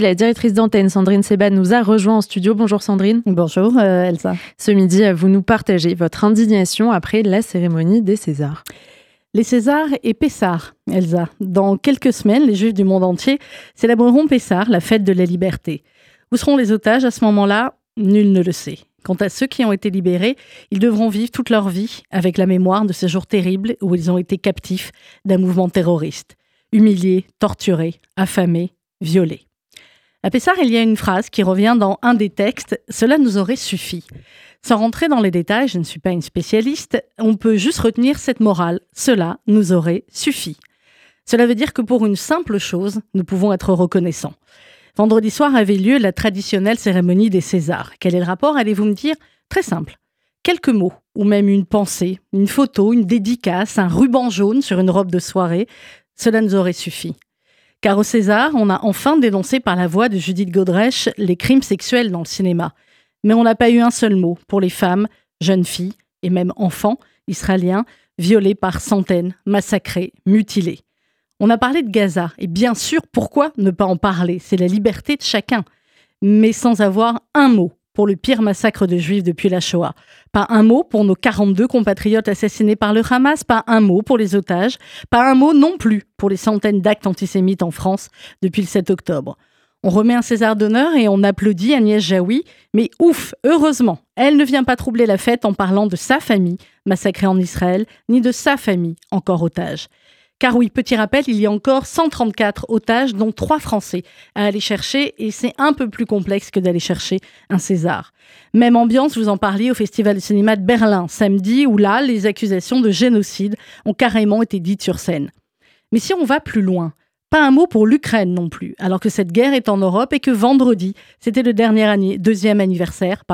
La directrice d'antenne, Sandrine Seban, nous a rejoint en studio. Bonjour Sandrine. Bonjour euh, Elsa. Ce midi, vous nous partagez votre indignation après la cérémonie des Césars. Les Césars et Pessard, Elsa. Dans quelques semaines, les Juifs du monde entier célébreront Pessard, la fête de la liberté. Où seront les otages à ce moment-là? Nul ne le sait. Quant à ceux qui ont été libérés, ils devront vivre toute leur vie avec la mémoire de ces jours terribles où ils ont été captifs d'un mouvement terroriste, humiliés, torturés, affamés, violés. À Pessard, il y a une phrase qui revient dans un des textes Cela nous aurait suffi. Sans rentrer dans les détails, je ne suis pas une spécialiste, on peut juste retenir cette morale Cela nous aurait suffi. Cela veut dire que pour une simple chose, nous pouvons être reconnaissants. Vendredi soir avait lieu la traditionnelle cérémonie des Césars. Quel est le rapport Allez-vous me dire? Très simple. Quelques mots, ou même une pensée, une photo, une dédicace, un ruban jaune sur une robe de soirée, cela nous aurait suffi. Car au César, on a enfin dénoncé par la voix de Judith Godrèche les crimes sexuels dans le cinéma. Mais on n'a pas eu un seul mot pour les femmes, jeunes filles et même enfants israéliens violés par centaines, massacrés, mutilés. On a parlé de Gaza, et bien sûr, pourquoi ne pas en parler? C'est la liberté de chacun, mais sans avoir un mot pour le pire massacre de juifs depuis la Shoah. Pas un mot pour nos 42 compatriotes assassinés par le Hamas, pas un mot pour les otages, pas un mot non plus pour les centaines d'actes antisémites en France depuis le 7 octobre. On remet un César d'honneur et on applaudit Agnès Jaoui, mais ouf, heureusement, elle ne vient pas troubler la fête en parlant de sa famille massacrée en Israël, ni de sa famille encore otage. Car oui, petit rappel, il y a encore 134 otages, dont trois Français, à aller chercher, et c'est un peu plus complexe que d'aller chercher un César. Même ambiance, vous en parliez au Festival de cinéma de Berlin, samedi, où là, les accusations de génocide ont carrément été dites sur scène. Mais si on va plus loin, pas un mot pour l'Ukraine non plus, alors que cette guerre est en Europe et que vendredi, c'était le deuxième anniversaire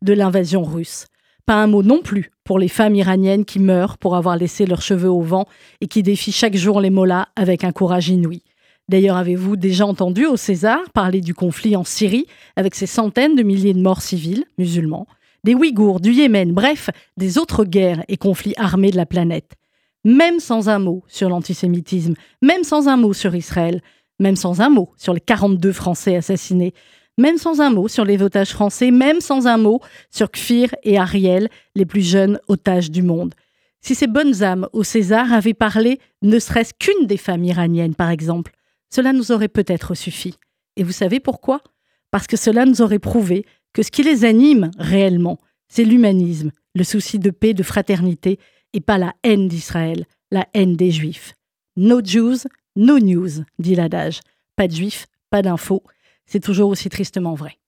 de l'invasion russe. Pas un mot non plus pour les femmes iraniennes qui meurent pour avoir laissé leurs cheveux au vent et qui défient chaque jour les mollahs avec un courage inouï. D'ailleurs, avez-vous déjà entendu au César parler du conflit en Syrie avec ses centaines de milliers de morts civils musulmans, des Ouïghours, du Yémen, bref, des autres guerres et conflits armés de la planète? Même sans un mot sur l'antisémitisme, même sans un mot sur Israël, même sans un mot sur les 42 Français assassinés, même sans un mot sur les otages français, même sans un mot sur Kfir et Ariel, les plus jeunes otages du monde. Si ces bonnes âmes au César avaient parlé ne serait-ce qu'une des femmes iraniennes, par exemple, cela nous aurait peut-être suffi. Et vous savez pourquoi? Parce que cela nous aurait prouvé que ce qui les anime réellement, c'est l'humanisme, le souci de paix, de fraternité, et pas la haine d'Israël, la haine des Juifs. No Jews, no news, dit l'adage. Pas de Juifs, pas d'infos, c'est toujours aussi tristement vrai.